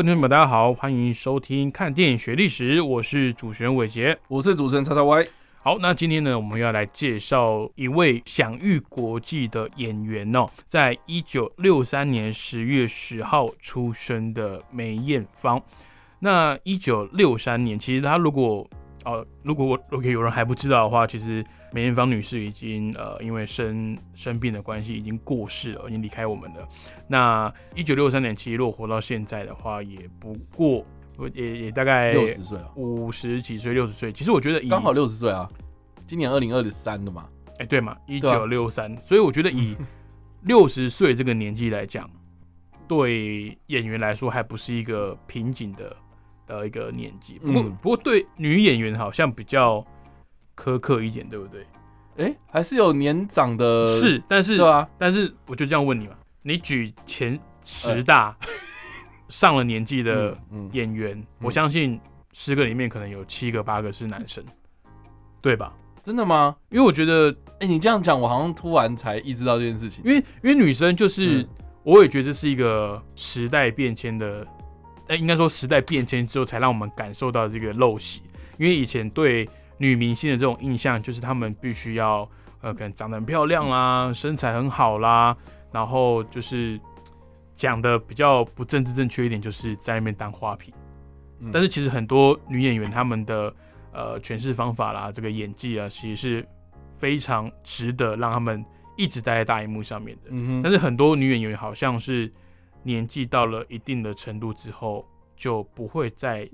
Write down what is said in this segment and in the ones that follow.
位听众朋友，大家好，欢迎收听《看电影学历史》，我是主持人伟杰。我是主持人叉叉 Y。好，那今天呢，我们要来介绍一位享誉国际的演员哦，在一九六三年十月十号出生的梅艳芳。那一九六三年，其实她如果哦，如果我 OK 有人还不知道的话，其实梅艳芳女士已经呃因为生生病的关系已经过世了，已经离开我们了。那一九六三年，其实如果活到现在的话，也不过也也大概六十岁了，五十几岁、六十岁。其实我觉得刚好六十岁啊，今年二零二三的嘛。哎、对嘛，一九六三，所以我觉得以 六十岁这个年纪来讲，对演员来说还不是一个瓶颈的的一个年纪。不过、嗯不过对女演员好像比较苛刻一点，对不对？哎、还是有年长的，是，但是对啊，但是我就这样问你嘛，你举前十大上了年纪的嗯，演员，我相信十个里面可能有七个八个是男生，对吧？真的吗？因为我觉得哎、你这样讲，我好像突然才意识到这件事情。因为因为女生就是，嗯我也觉得这是一个时代变迁的，哎、应该说时代变迁之后才让我们感受到这个陋习。因为以前对女明星的这种印象，就是她们必须要呃，可能长得很漂亮啦，身材很好啦，然后就是讲的比较不政治正确一点，就是在那边当花瓶。嗯但是其实很多女演员她们的呃诠释方法啦，这个演技啊，其实是非常值得让他们一直待在大荧幕上面的。嗯，但是很多女演员好像是年纪到了一定的程度之后，就不会再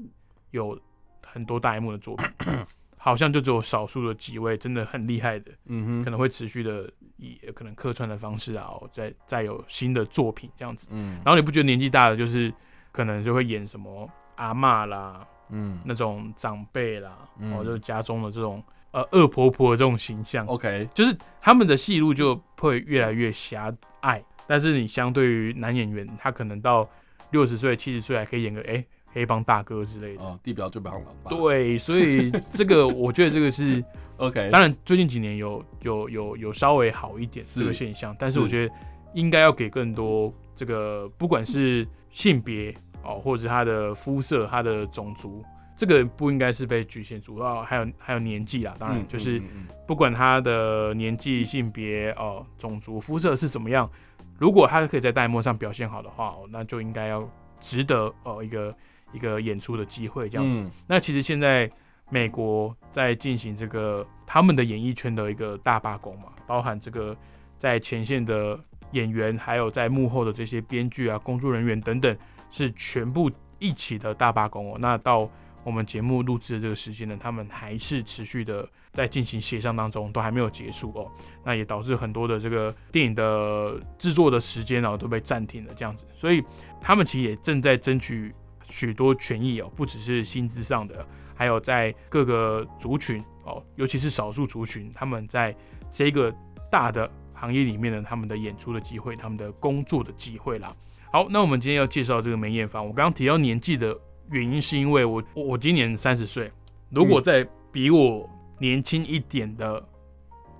有很多大荧幕的作品，好像就只有少数的几位真的很厉害的，嗯哼，可能会持续的以可能客串的方式啊，哦再再有新的作品这样子。嗯。然后你不觉得年纪大了就是可能就会演什么阿嬷啦，嗯。那种长辈啦，嗯。哦，就是家中的这种呃恶婆婆的这种形象，，OK，就是他们的戏路就会越来越狭隘。但是你相对于男演员，他可能到六十岁、七十岁还可以演个哎、黑帮大哥之类的。哦，地表最棒老爸。对，所以这个 我觉得这个是，，OK，当然最近几年有有有有稍微好一点是这个现象，但是是我觉得应该要给更多这个，不管是性别哦，或者是他的肤色、他的种族，这个不应该是被局限住哦，还有还有年纪啦，当然嗯就是。不管他的年纪、性别、哦、种族、肤色是怎么样，如果他可以在大荧幕上表现好的话，哦，那就应该要值得哦一个一个演出的机会这样子。嗯那其实现在美国在进行这个他们的演艺圈的一个大罢工嘛，包含这个在前线的演员，还有在幕后的这些编剧啊、工作人员等等，是全部一起的大罢工哦。那到我们节目录制的这个时间呢，他们还是持续的在进行协商当中，都还没有结束哦。那也导致很多的这个电影的制作的时间哦都被暂停了这样子，所以他们其实也正在争取许多权益哦，不只是薪资上的，还有在各个族群哦，尤其是少数族群，他们在这个大的行业里面呢，他们的演出的机会，他们的工作的机会啦。好，那我们今天要介绍这个梅艳芳，我刚刚提到年纪的原因，是因为我我我今年三十岁，如果在比我年轻一点的，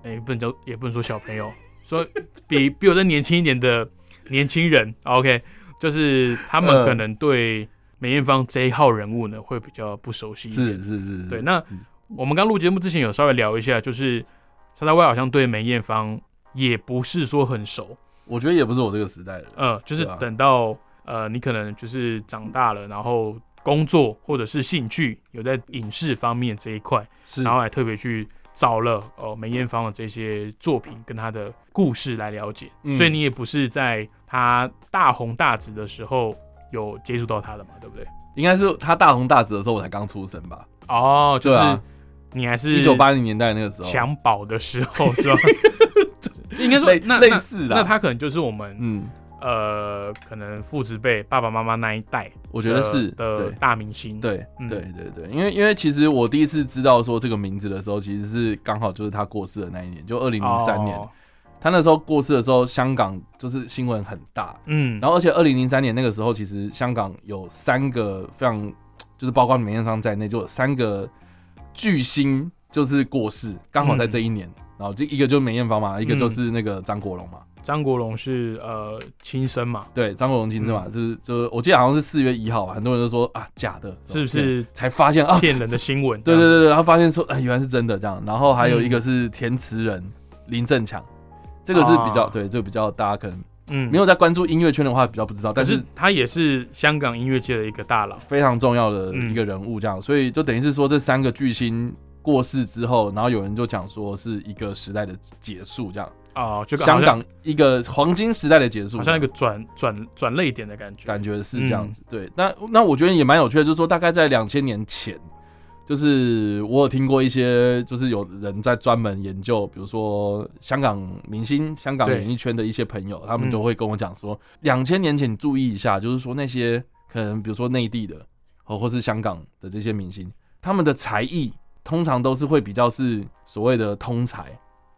哎、不能叫也不能说小朋友，说比比我再年轻一点的年轻人，OK，就是他们呃可能对梅艳芳这一号人物呢会比较不熟悉一点。是是是是，对，那嗯。我们刚录节目之前有稍微聊一下，就是沙大威好像对梅艳芳也不是说很熟，我觉得也不是我这个时代的嗯。呃，就是等到呃你可能就是长大了，然后工作或者是兴趣有在影视方面这一块，是。然后还特别去找了哦梅艳芳的这些作品跟她的故事来了解，嗯。所以你也不是在她大红大紫的时候有接触到她的嘛，对不对？应该是她大红大紫的时候，我才刚出生吧？哦，就是对啊。你还是一九八零年代那个时候，襁褓的时候是吧？应该说类那那类似啦。那他可能就是我们嗯，呃，可能父子辈、爸爸妈妈那一代，我觉得是的大明星。对，对，对，对，因为因为其实我第一次知道说这个名字的时候，其实是刚好就是他过世的那一年，就二零零三年。他那时候过世的时候，香港就是新闻很大，嗯，然后而且二零零三年那个时候，其实香港有三个非常，就是包括梅艳芳在内，就有三个巨星就是过世，刚好在这一年，然后就一个就是梅艳芳嘛，一个就是那个张国荣嘛。张国荣是呃亲生嘛？对，张国荣亲生嘛，就是就是我记得好像是四月一号，很多人都说啊假的，是不是。才发现啊骗人的新闻？对对对对，然后发现说哎原来是真的这样，然后还有一个是填词人林振强。这个是比较对，就比较大家可能嗯。没有在关注音乐圈的话比较不知道，但是他也是香港音乐界的一个大佬，非常重要的一个人物，这样，所以就等于是说这三个巨星过世之后，然后有人就讲说是一个时代的结束，这样啊，就香港一个黄金时代的结束，好像一个转转转泪点的感觉，感觉是这样子，对，那那我觉得也蛮有趣的，就是说大概在两千年前。就是我有听过一些，就是有人在专门研究，比如说香港明星、香港演艺圈的一些朋友，他们就会跟我讲说，两千年前你注意一下，就是说那些可能比如说内地的，或或是香港的这些明星，他们的才艺通常都是会比较是所谓的通才，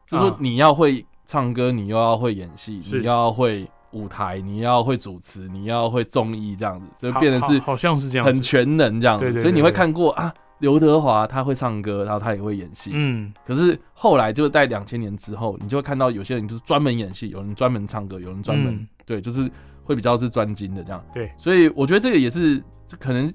就是说你要会唱歌，你又要会演戏，你要会舞台，你要会主持，你要会综艺这样子，所以变成是好像是这样，很全能这样子，所以你会看过啊。刘德华他会唱歌，然后他也会演戏。嗯，可是后来就是在两千年之后，你就会看到有些人就是专门演戏，有人专门唱歌，有人专门对，就是会比较是专精的这样。对，所以我觉得这个也是可能，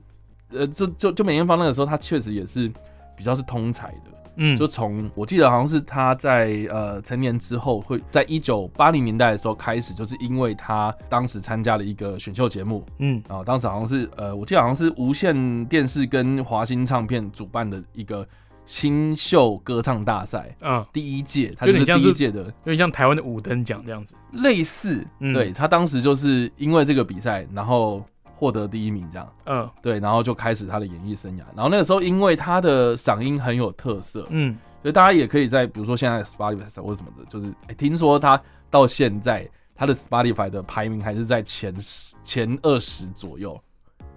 呃，就就就梅艳芳那个时候，他确实也是比较是通才的。嗯，就从我记得好像是他在呃成年之后，会在一九八零年代的时候开始，就是因为他当时参加了一个选秀节目，嗯，然后当时好像是呃我记得好像是无线电视跟华星唱片主办的一个新秀歌唱大赛，嗯，第一届，他就是第一届的，有点像台湾的五等奖这样子，类似，对他当时就是因为这个比赛，然后。获得第一名这样，嗯，对，然后就开始他的演艺生涯。然后那个时候，因为他的嗓音很有特色，嗯，所以大家也可以在比如说现在 Spotify 或什么的，就是哎，听说他到现在他的 Spotify 的排名还是在前十、前二十左右。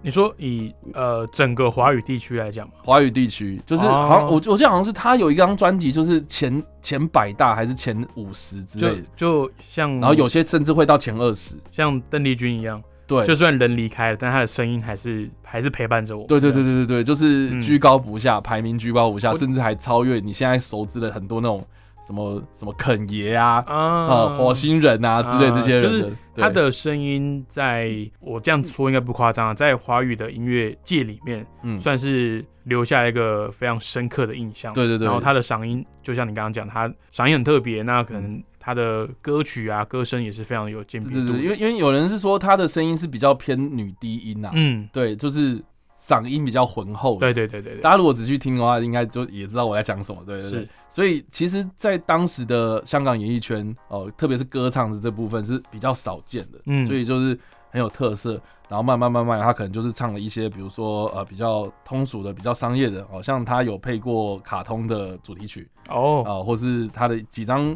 你说以呃整个华语地区来讲华语地区就是好像我我记得好像是他有一张专辑，就是前前百大还是前五十之类的，就像然后有些甚至会到前二十，像邓丽君一样。对，就算人离开了，但他的声音还是还是陪伴着我。对对对对对对，就是居高不下，排名居高不下，甚至还超越你现在熟知的很多那种什么什么肯爷啊啊火星人啊之类这些人。就是他的声音，在我这样说应该不夸张，在华语的音乐界里面，嗯，算是留下一个非常深刻的印象。对对对。然后他的嗓音，就像你刚刚讲，他嗓音很特别，那可能。他的歌曲啊，歌声也是非常有鉴别度。因为因为有人是说他的声音是比较偏女低音呐，嗯，对，就是嗓音比较浑厚。对对对对大家如果仔细听的话，应该就也知道我在讲什么。对对对。所以其实，在当时的香港演艺圈哦，特别是歌唱的这部分是比较少见的。嗯。所以就是很有特色。然后慢慢慢慢，他可能就是唱了一些，比如说呃比较通俗的、比较商业的，好像他有配过卡通的主题曲哦，啊，或是他的几张。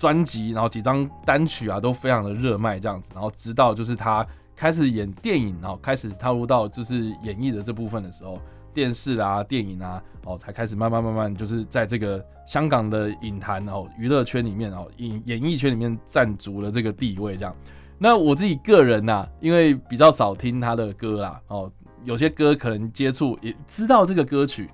专辑，然后几张单曲啊，都非常的热卖这样子，然后直到就是他开始演电影，然后开始踏入到就是演绎的这部分的时候，电视啊、电影啊，哦，才开始慢慢慢慢就是在这个香港的影坛哦娱乐圈里面哦演演艺圈里面占足了这个地位这样。那我自己个人呐，因为比较少听他的歌啦，哦，有些歌可能接触也知道这个歌曲。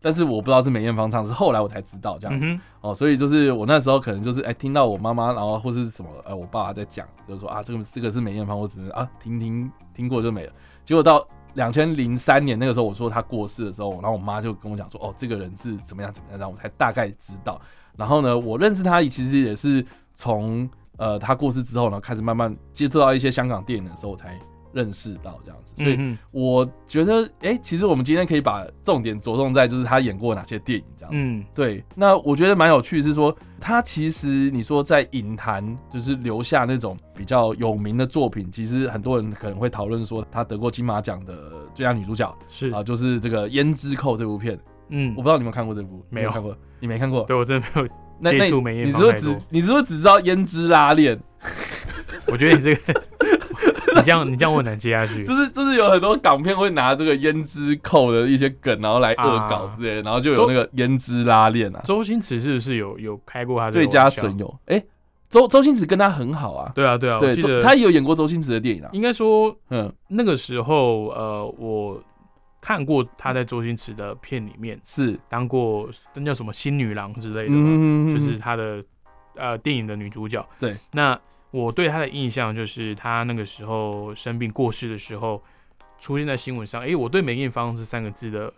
但是我不知道是梅艳芳唱，是后来我才知道这样子哦，所以就是我那时候可能就是哎听到我妈妈，然后或是什么呃我爸爸在讲，就是说啊这个这个是梅艳芳，我只能啊听听听过就没了。结果到两千零三年那个时候，我说她过世的时候，然后我妈就跟我讲说哦这个人是怎么样怎么样，然后我才大概知道。然后呢，我认识她其实也是从呃她过世之后呢，开始慢慢接触到一些香港电影的时候我才。认识到这样子，所以我觉得，哎，其实我们今天可以把重点着重在就是他演过哪些电影这样子。嗯，对。那我觉得蛮有趣，是说他其实你说在影坛就是留下那种比较有名的作品，其实很多人可能会讨论说他得过金马奖的最佳女主角是啊，就是这个《胭脂扣》这部片。嗯，我不知道你有没有看过这部，没有看过，你没看过？对我真的没有接触梅艳芳你是不是只你是不是只知道胭脂拉链？我觉得你这个。你这样你这样我难接下去。就是就是有很多港片会拿这个胭脂扣的一些梗，然后来恶搞之类，然后就有那个胭脂拉链啊。周星驰是不是有有开过他最佳损友？哎，周周星驰跟他很好啊。对啊对啊，对，他也有演过周星驰的电影啊。应该说，嗯，那个时候呃，我看过他在周星驰的片里面是当过那叫什么新女郎之类的嘛，就是他的呃电影的女主角。对，那。我对他的印象就是他那个时候生病过世的时候，出现在新闻上。哎，我对梅艳芳这三个字的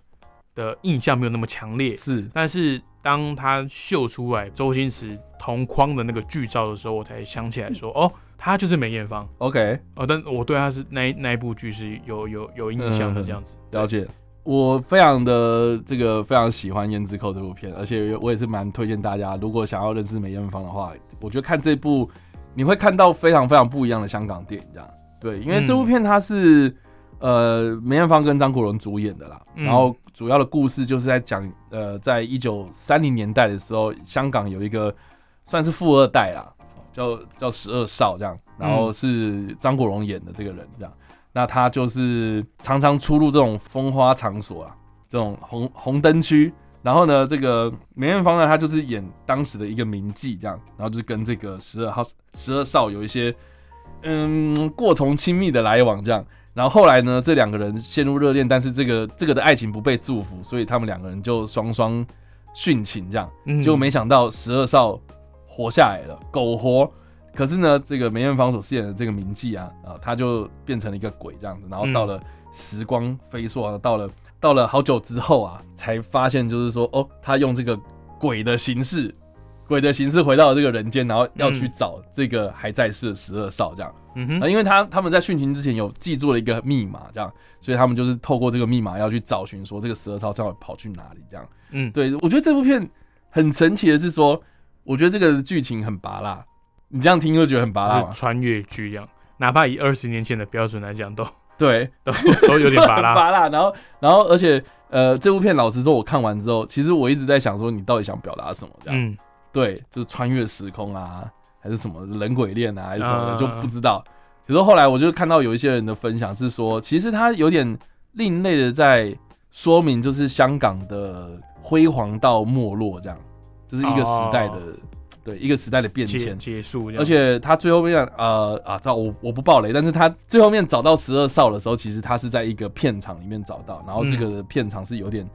的印象没有那么强烈。是，但是当他秀出来周星驰同框的那个剧照的时候，我才想起来说，哦，他就是梅艳芳。OK，哦，但我对他是那那一部剧是有有有印象的这样子。了解，我非常的这个非常喜欢《胭脂扣》这部片，而且我也是蛮推荐大家，如果想要认识梅艳芳的话，我觉得看这部。你会看到非常非常不一样的香港电影，这样。对，因为这部片它是呃梅艳芳跟张国荣主演的啦，然后主要的故事就是在讲呃在一九三零年代的时候，香港有一个算是富二代啦，叫叫十二少这样，然后是张国荣演的这个人这样，那他就是常常出入这种风花场所啊，这种红红灯区。然后呢，这个梅艳芳呢，她就是演当时的一个名妓这样，然后就是跟这个十二号十二少有一些嗯过从亲密的来往这样。然后后来呢，这两个人陷入热恋，但是这个这个的爱情不被祝福，所以他们两个人就双双殉情这样。结果没想到十二少活下来了，苟活。可是呢，这个梅艳芳所饰演的这个名妓啊啊，他就变成了一个鬼这样子。然后到了时光飞速啊，到了。到了好久之后啊，才发现就是说，哦，他用这个鬼的形式，鬼的形式回到了这个人间，然后要去找这个还在世的十二少这样。嗯哼，啊，因为他他们在殉情之前有记住了一个密码，这样，所以他们就是透过这个密码要去找寻说这个十二少到底跑去哪里这样。嗯，对，我觉得这部片很神奇的是说，我觉得这个剧情很拔辣，你这样听就觉得很拔辣，穿越剧一样，哪怕以二十年前的标准来讲都。对，都 都有点拔辣，拔辣。然后，然后，而且，呃，这部片老实说，我看完之后，其实我一直在想说，你到底想表达什么？这样，嗯，对，就是穿越时空啊，还是什么人鬼恋啊，还是什么的，就不知道。可是后来，我就看到有一些人的分享是说，其实他有点另类的在说明，就是香港的辉煌到没落，这样，就是一个时代的。对一个时代的变迁。结束，而且他最后面呃啊，我我不爆雷，但是他最后面找到十二少的时候，其实他是在一个片场里面找到，然后这个片场是有点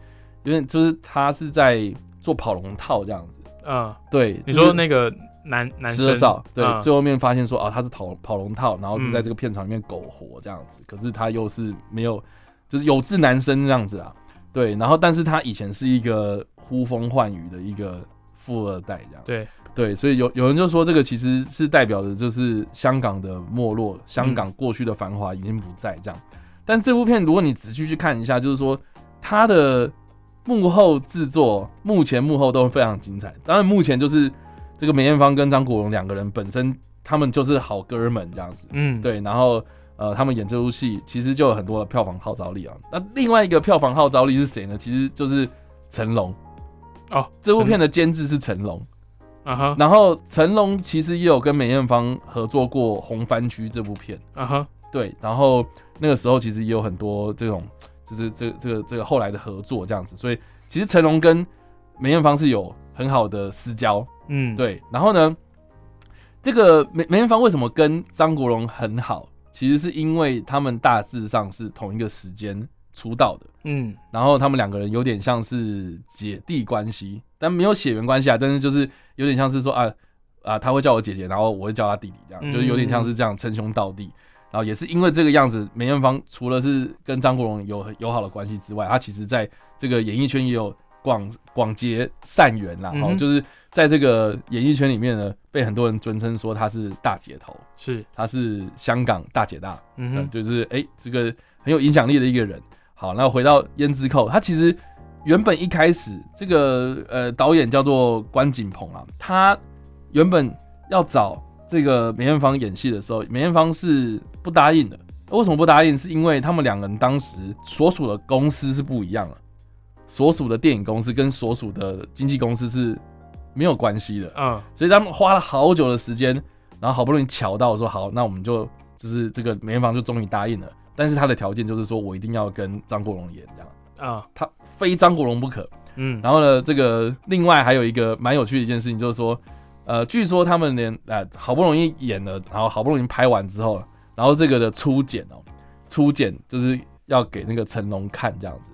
有点就是他是在做跑龙套这样子，嗯，对，你说那个男男十二少，对，最后面发现说啊他是跑跑龙套，然后是在这个片场里面苟活这样子，可是他又是没有就是有志男生这样子啊，对，然后但是他以前是一个呼风唤雨的一个富二代这样，对。对，所以有有人就说这个其实是代表的，就是香港的没落，香港过去的繁华已经不在这样。但这部片如果你仔细去看一下，就是说它的幕后制作，目前幕后都非常精彩。当然，目前就是这个梅艳芳跟张国荣两个人本身，他们就是好哥们这样子。嗯，对。然后呃，他们演这部戏其实就有很多的票房号召力啊。那另外一个票房号召力是谁呢？其实就是成龙。哦，这部片的监制是成龙。然后成龙其实也有跟梅艳芳合作过《红番区》这部片，啊哈，对，然后那个时候其实也有很多这种，就是这这个这个后来的合作这样子，所以其实成龙跟梅艳芳是有很好的私交，嗯，对。然后呢，这个梅梅艳芳为什么跟张国荣很好？其实是因为他们大致上是同一个时间。出道的，嗯，然后他们两个人有点像是姐弟关系，但没有血缘关系啊，但是就是有点像是说啊啊，他会叫我姐姐，然后我会叫他弟弟，这样就是有点像是这样称兄道弟。然后也是因为这个样子，梅艳芳除了是跟张国荣有友好的关系之外，她其实在这个演艺圈也有广广结善缘啦。然后，就是在这个演艺圈里面呢，被很多人尊称说她是大姐头，是她是香港大姐大，嗯，就是哎，这个很有影响力的一个人。好，那回到《胭脂扣》，他其实原本一开始这个呃导演叫做关锦鹏啊，他原本要找这个梅艳芳演戏的时候，梅艳芳是不答应的。为什么不答应？是因为他们两个人当时所属的公司是不一样的，所属的电影公司跟所属的经纪公司是没有关系的。嗯，所以他们花了好久的时间，然后好不容易瞧到说好，那我们就就是这个梅艳芳就终于答应了，但是他的条件就是说我一定要跟张国荣演这样啊，他非张国荣不可。嗯，然后呢，这个另外还有一个蛮有趣的一件事情，就是说，呃，据说他们连呃好不容易演了，然后好不容易拍完之后，然后这个的初剪哦，初剪就是要给那个成龙看这样子，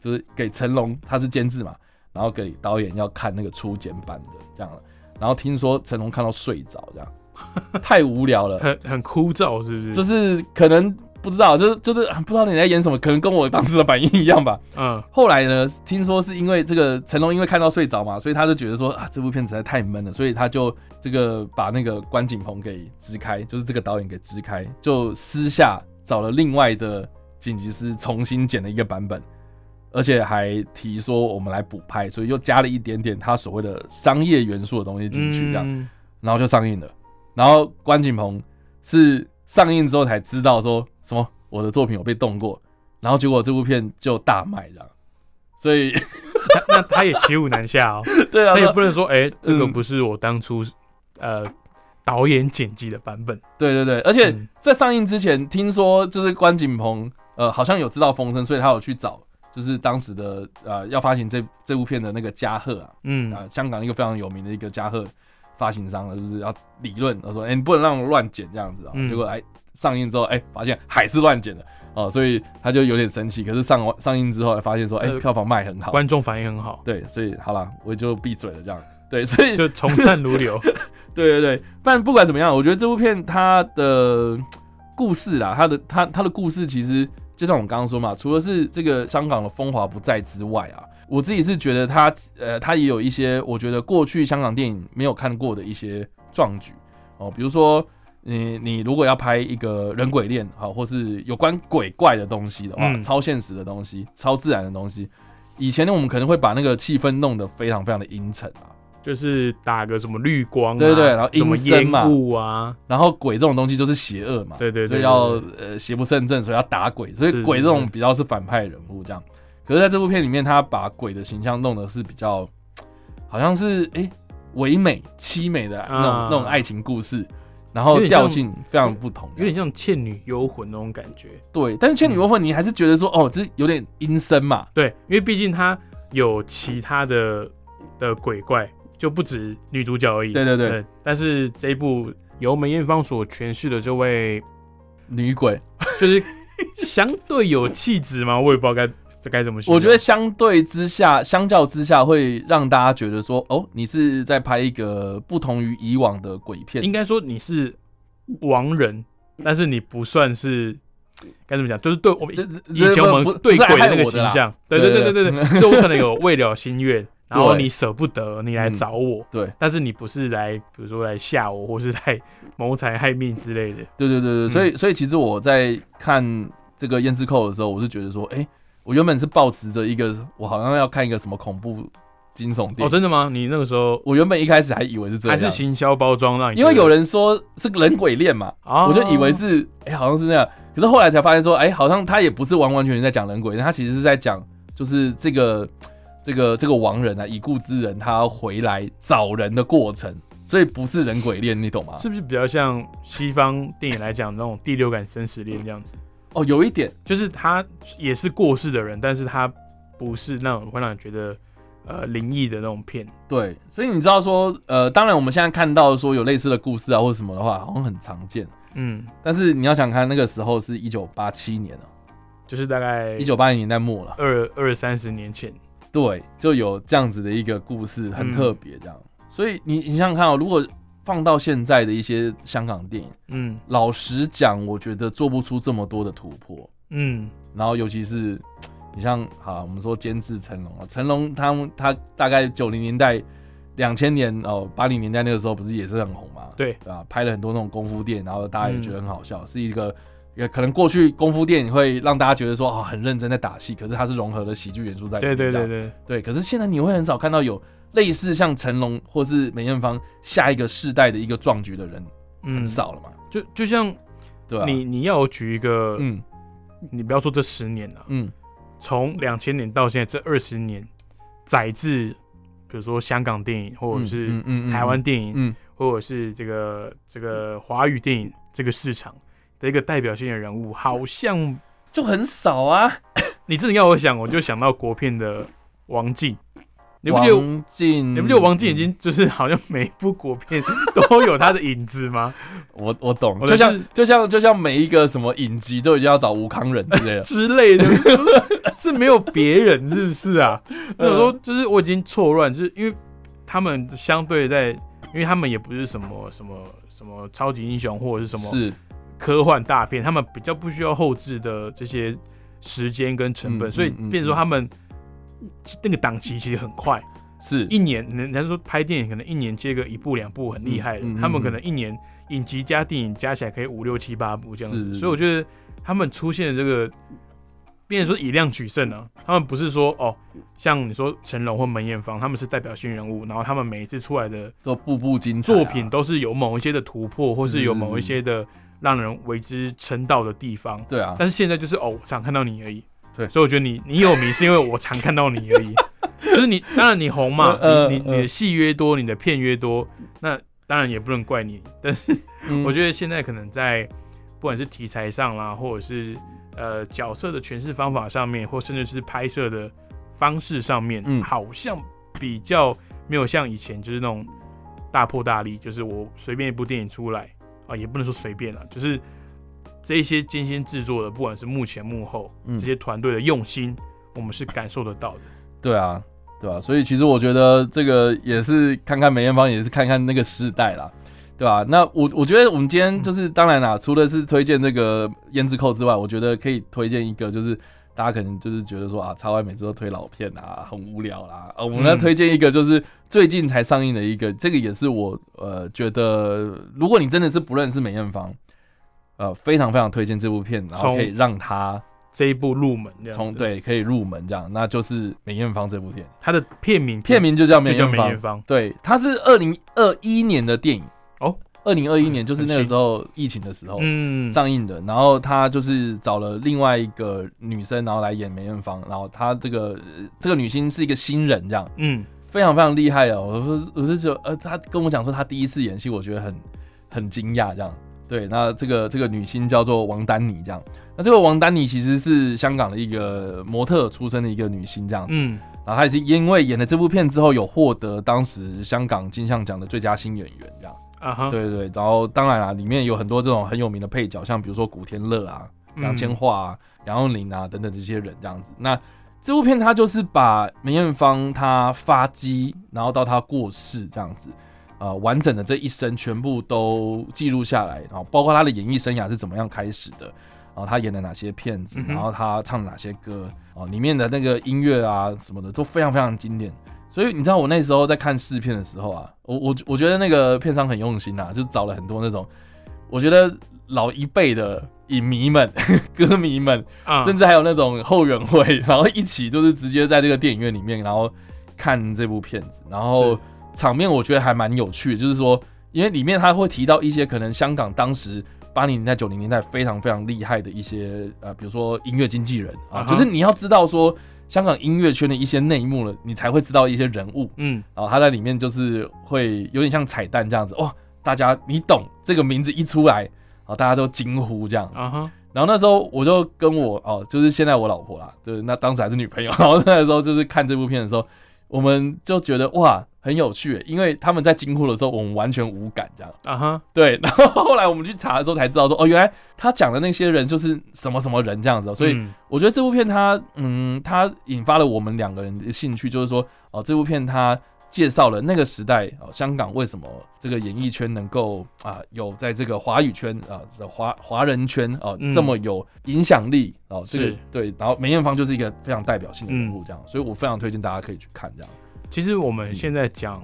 就是给成龙他是监制嘛，然后给导演要看那个初剪版的这样，然后听说成龙看到睡着这样，太无聊了，很很枯燥是不是？就是可能。不知道，就是就是不知道你在演什么，可能跟我当时的反应一样吧。嗯，后来呢，听说是因为这个成龙因为看到睡着嘛，所以他就觉得说啊，这部片实在太闷了，所以他就这个把那个关锦鹏给支开，就是这个导演给支开，就私下找了另外的剪辑师重新剪了一个版本，而且还提说我们来补拍，所以又加了一点点他所谓的商业元素的东西进去，这样，然后就上映了。然后关锦鹏是。上映之后才知道说什么我的作品有被动过，然后结果这部片就大卖这样，所以 那他也骑虎难下哦。对啊，他也不能说哎，这个不是我当初呃导演剪辑的版本。对对对，而且在上映之前，听说就是关锦鹏呃好像有知道风声，所以他有去找就是当时的呃要发行这这部片的那个嘉禾啊，嗯啊香港一个非常有名的一个嘉禾。发行商了，就是要理论，他说：“哎，你不能让乱剪这样子啊。”结果哎，上映之后，哎，发现还是乱剪的哦，所以他就有点生气。可是上完上映之后，发现说：“哎，票房卖很好，观众反应很好。”对，所以好了，我就闭嘴了。这样，对，所以 就从善如流。对对对，但不管怎么样，我觉得这部片它的故事啦，它的它它的故事，其实就像我们刚刚说嘛，除了是这个香港的风华不再之外啊。我自己是觉得它，呃，它也有一些我觉得过去香港电影没有看过的一些壮举哦，比如说，你你如果要拍一个人鬼恋，好，或是有关鬼怪的东西的话，超现实的东西、超自然的东西，以前呢，我们可能会把那个气氛弄得非常非常的阴沉啊，就是打个什么绿光，对对对，然后阴森嘛，啊，然后鬼这种东西就是邪恶嘛，对对，所以要呃邪不胜正，所以要打鬼，所以鬼这种比较是反派人物这样。可是在这部片里面，他把鬼的形象弄的是比较，好像是哎唯美凄美的那种那种爱情故事，然后调性非常不同，有点像《倩女幽魂》那种感觉。对，但是《倩女幽魂》你还是觉得说哦，这有点阴森嘛。对，因为毕竟它有其他的的鬼怪，就不止女主角而已。对对对。但是这一部由梅艳芳所诠释的这位女鬼，就是相对有气质嘛，我也不知道该。这该怎么？我觉得相对之下，相较之下，会让大家觉得说，哦，你是在拍一个不同于以往的鬼片。应该说你是亡人，但是你不算是该怎么讲？就是对我们以前我们对鬼的那个形象，对对对对对对，就我可能有未了心愿，然后你舍不得，你来找我，对，但是你不是来，比如说来吓我，或是来谋财害命之类的。对对对对，所以所以其实我在看这个胭脂扣的时候，我是觉得说，哎。我原本是抱持着一个，我好像要看一个什么恐怖惊悚电影。哦，真的吗？你那个时候，我原本一开始还以为是这样，还是行销包装让你？因为有人说是人鬼恋嘛，我就以为是，哎，好像是那样。可是后来才发现说，哎，好像他也不是完完全全在讲人鬼，他其实是在讲，就是这个这个这个亡人啊，已故之人他回来找人的过程，所以不是人鬼恋，你懂吗？是不是比较像西方电影来讲那种第六感生死恋这样子？哦，有一点就是他也是过世的人，但是他不是那种会让你觉得呃灵异的那种片。对，所以你知道说，呃，当然我们现在看到说有类似的故事啊或者什么的话，好像很常见。嗯，但是你要想看那个时候是一九八七年了，就是大概一九八零年代末了，二二三十年前。对，就有这样子的一个故事，很特别这样。所以你你想想看哦，如果放到现在的一些香港电影，嗯，老实讲，我觉得做不出这么多的突破，嗯，然后尤其是你像，好，我们说监制成龙啊，成龙他他大概九零年代、两千年哦八零年代那个时候不是也是很红嘛，对，啊，拍了很多那种功夫电影，然后大家也觉得很好笑，是一个也可能过去功夫电影会让大家觉得说啊很认真在打戏，可是它是融合了喜剧元素在里面，对对对对。对，可是现在你会很少看到有。类似像成龙或是梅艳芳下一个世代的一个壮举的人很少了嘛？就就像，对你你要我举一个，嗯，你不要说这十年了，嗯，从两千年到现在这二十年，载至比如说香港电影或者是台湾电影，或者是这个这个华语电影这个市场，的一个代表性的人物，好像就很少啊。你真的要我想，我就想到国片的王静。你不觉得王静？你不觉得王静已经就是好像每部国片都有他的影子吗？我我懂，就像就像就像每一个什么影集都已经要找吴康仁之类的 之类的，是没有别人是不是啊？有时候就是我已经错乱，就是因为他们相对在，因为他们也不是什么什么什么超级英雄或者是什么是科幻大片，他们比较不需要后置的这些时间跟成本，所以变成说他们。那个档期其实很快，是一年。人家说拍电影可能一年接个一部两部很厉害的，他们可能一年影集加电影加起来可以五六七八部这样子。所以我觉得他们出现的这个，变成说以量取胜啊。他们不是说哦，像你说成龙或梅艳芳，他们是代表性人物，然后他们每一次出来的都步步精彩，作品都是有某一些的突破，或是有某一些的让人为之称道的地方。对啊，但是现在就是哦，想看到你而已。对，所以我觉得你你有名是因为我常看到你而已，就是你当然你红嘛，你你你的戏越多，你的片越多，那当然也不能怪你。但是我觉得现在可能在不管是题材上啦，或者是呃角色的诠释方法上面，或甚至是拍摄的方式上面，好像比较没有像以前就是那种大破大立，就是我随便一部电影出来啊，也不能说随便了，就是。这些精心制作的，不管是幕前幕后这些团队的用心，我们是感受得到的。对啊，对啊？所以其实我觉得这个也是看看梅艳芳，也是看看那个时代啦，对吧？那我我觉得我们今天就是当然啦，除了是推荐这个胭脂扣之外，我觉得可以推荐一个，就是大家可能就是觉得说啊，超外每次都推老片啊，很无聊啦。呃，我们来推荐一个，就是最近才上映的一个，这个也是我呃觉得，如果你真的是不认识梅艳芳。呃，非常非常推荐这部片，然后可以让他这一部入门，从对可以入门这样，那就是梅艳芳这部片，它的片名片名就叫梅艳芳，对，它是二零二一年的电影。哦，二零二一年就是那个时候疫情的时候上映的，然后他就是找了另外一个女生，然后来演梅艳芳，然后她这个这个女星是一个新人这样，嗯，非常非常厉害哦，我说我是就呃，她跟我讲说她第一次演戏，我觉得很很惊讶这样。对，那这个这个女星叫做王丹妮，这样。那这个王丹妮其实是香港的一个模特出身的一个女星，这样子。嗯。然后她也是因为演了这部片之后，有获得当时香港金像奖的最佳新演员，这样。啊哈。对对。然后当然啦，里面有很多这种很有名的配角，像比如说古天乐啊、杨千嬅啊、杨佑宁啊等等这些人，这样子。那这部片它就是把梅艳芳她发迹，然后到她过世这样子。呃，完整的这一生全部都记录下来，然后包括他的演艺生涯是怎么样开始的，然后他演了哪些片子，然后他唱哪些歌，哦，里面的那个音乐啊什么的都非常非常经典。所以你知道我那时候在看试片的时候啊，我我我觉得那个片商很用心啊，就找了很多那种我觉得老一辈的影迷们、歌迷们，甚至还有那种后援会，然后一起就是直接在这个电影院里面，然后看这部片子，然后。场面我觉得还蛮有趣的，就是说，因为里面他会提到一些可能香港当时八零年代、九零年代非常非常厉害的一些呃，比如说音乐经纪人啊，就是你要知道说香港音乐圈的一些内幕了，你才会知道一些人物，嗯，然后他在里面就是会有点像彩蛋这样子，哇，大家你懂这个名字一出来，啊，大家都惊呼这样子，然后那时候我就跟我哦，就是现在我老婆啦，对，那当时还是女朋友，然后那时候就是看这部片的时候，我们就觉得哇。很有趣，因为他们在惊呼的时候，我们完全无感，这样啊哈，对。然后后来我们去查的时候才知道，说哦，原来他讲的那些人就是什么什么人这样子。所以我觉得这部片它，嗯，它引发了我们两个人的兴趣，就是说哦，这部片它介绍了那个时代哦，香港为什么这个演艺圈能够啊有在这个华语圈啊的华华人圈啊这么有影响力哦，这个对。然后梅艳芳就是一个非常代表性的人物，这样，所以我非常推荐大家可以去看这样。其实我们现在讲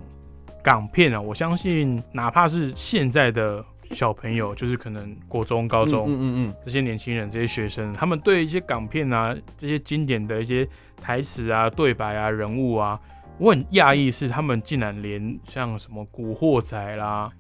港片啊，我相信哪怕是现在的小朋友，就是可能国中、高中，嗯嗯嗯，这些年轻人、这些学生，他们对一些港片啊，这些经典的一些台词啊、对白啊、人物啊，我很讶异，是他们竟然连像什么《古惑仔》啦，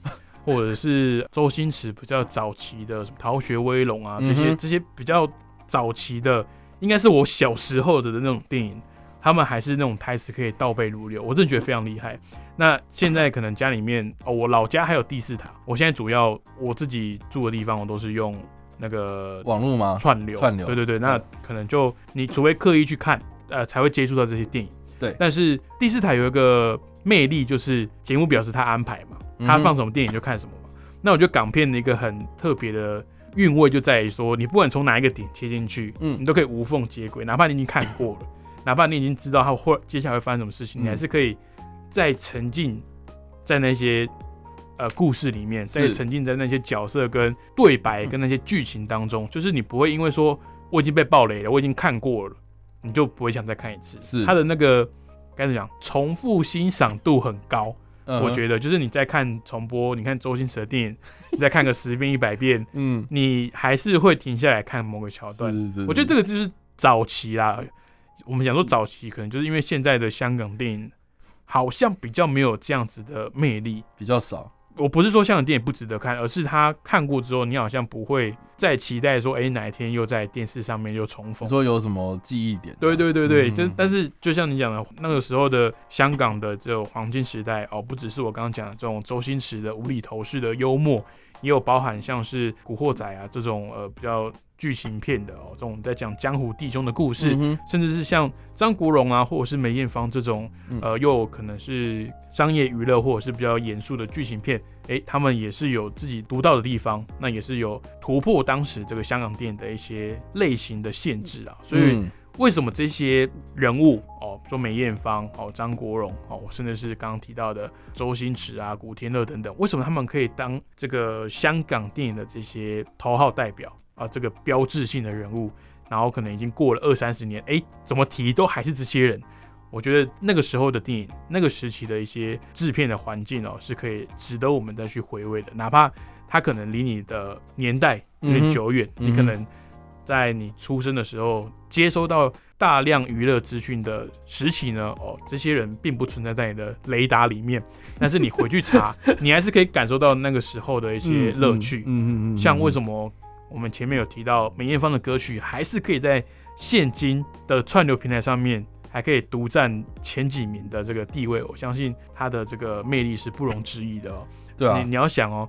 或者是周星驰比较早期的什么《逃学威龙》啊，这些这些比较早期的，应该是我小时候的那种电影。他们还是那种台词可以倒背如流，我真的觉得非常厉害。那现在可能家里面哦，我老家还有第四台，我现在主要我自己住的地方，我都是用那个网络嘛？串流，串流，对对对，那可能就你除非刻意去看，呃，才会接触到这些电影。对，但是第四台有一个魅力，就是节目表示他安排嘛，他放什么电影就看什么嘛。那我觉得港片的一个很特别的韵味就在于说，你不管从哪一个点切进去，嗯，你都可以无缝接轨，哪怕你已经看过了，哪怕你已经知道他会接下来会发生什么事情，你还是可以再沉浸在那些呃故事里面，再沉浸在那些角色跟对白跟那些剧情当中，就是你不会因为说我已经被暴雷了，我已经看过了。你就不会想再看一次，是他的那个该怎么讲，重复欣赏度很高。我觉得就是你在看重播，你看周星驰的电影，你再看个十遍一百遍，嗯，你还是会停下来看某个桥段。我觉得这个就是早期啦。我们想说早期，可能就是因为现在的香港电影好像比较没有这样子的魅力，比较少。我不是说香港电影不值得看，而是他看过之后，你好像不会再期待说，哎，哪一天又在电视上面又重逢。说有什么记忆点？对对对对，就但是就像你讲的，那个时候的香港的这种黄金时代哦，不只是我刚刚讲的这种周星驰的无厘头式的幽默，也有包含像是古惑仔啊这种呃比较。剧情片的哦，这种在讲江湖弟兄的故事，甚至是像张国荣啊，或者是梅艳芳这种，呃，又可能是商业娱乐或者是比较严肃的剧情片，哎，他们也是有自己独到的地方，那也是有突破当时这个香港电影的一些类型的限制啊。所以，为什么这些人物哦，说梅艳芳哦，张国荣哦，甚至是刚刚提到的周星驰啊、古天乐等等，为什么他们可以当这个香港电影的这些头号代表？啊，这个标志性的人物，然后可能已经过了二三十年，哎，怎么提都还是这些人。我觉得那个时候的电影，那个时期的一些制片的环境哦，是可以值得我们再去回味的。哪怕他可能离你的年代有点久远，你可能在你出生的时候接收到大量娱乐资讯的时期呢，哦，这些人并不存在在你的雷达里面。但是你回去查，你还是可以感受到那个时候的一些乐趣。嗯嗯嗯，像为什么？我们前面有提到梅艳芳的歌曲，还是可以在现今的串流平台上面，还可以独占前几名的这个地位。我相信她的这个魅力是不容置疑的哦。对啊，你你要想哦，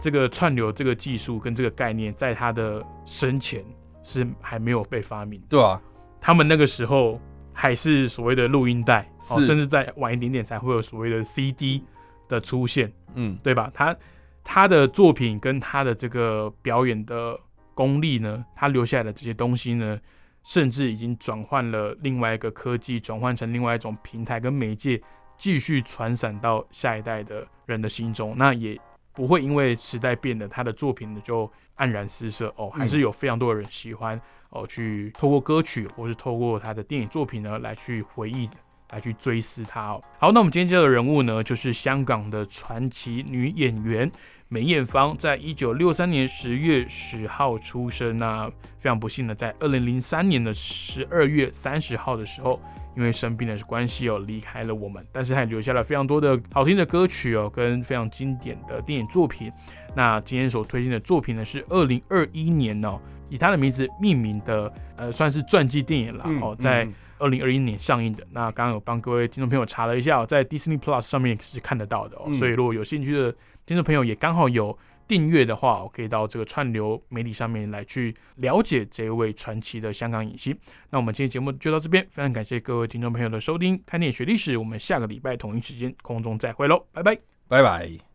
这个串流这个技术跟这个概念，在她的生前是还没有被发明。对啊，他们那个时候还是所谓的录音带，甚至在晚一点点才会有所谓的 CD 的出现。嗯，对吧？他。他的作品跟他的这个表演的功力呢，他留下来的这些东西呢，甚至已经转换了另外一个科技，转换成另外一种平台跟媒介，继续传散到下一代的人的心中。那也不会因为时代变了，他的作品呢就黯然失色哦，还是有非常多的人喜欢哦，去透过歌曲或是透过他的电影作品呢来去回忆。来去追思她哦。好，那我们今天介绍的人物呢，就是香港的传奇女演员梅艳芳，在一九六三年十月十号出生。那非常不幸的，在二零零三年的十二月三十号的时候，因为生病的关系哦，离开了我们。但是还留下了非常多的好听的歌曲哦，跟非常经典的电影作品。那今天所推荐的作品呢，是二零二一年哦，以他的名字命名的，呃，算是传记电影了哦，在。二零二一年上映的，那刚刚有帮各位听众朋友查了一下，在 Disney Plus 上面是看得到的哦。所以如果有兴趣的听众朋友，也刚好有订阅的话，可以到这个串流媒体上面来去了解这位传奇的香港影星。那我们今天节目就到这边，非常感谢各位听众朋友的收听，看电影学历史，我们下个礼拜同一时间空中再会喽，拜拜，拜拜。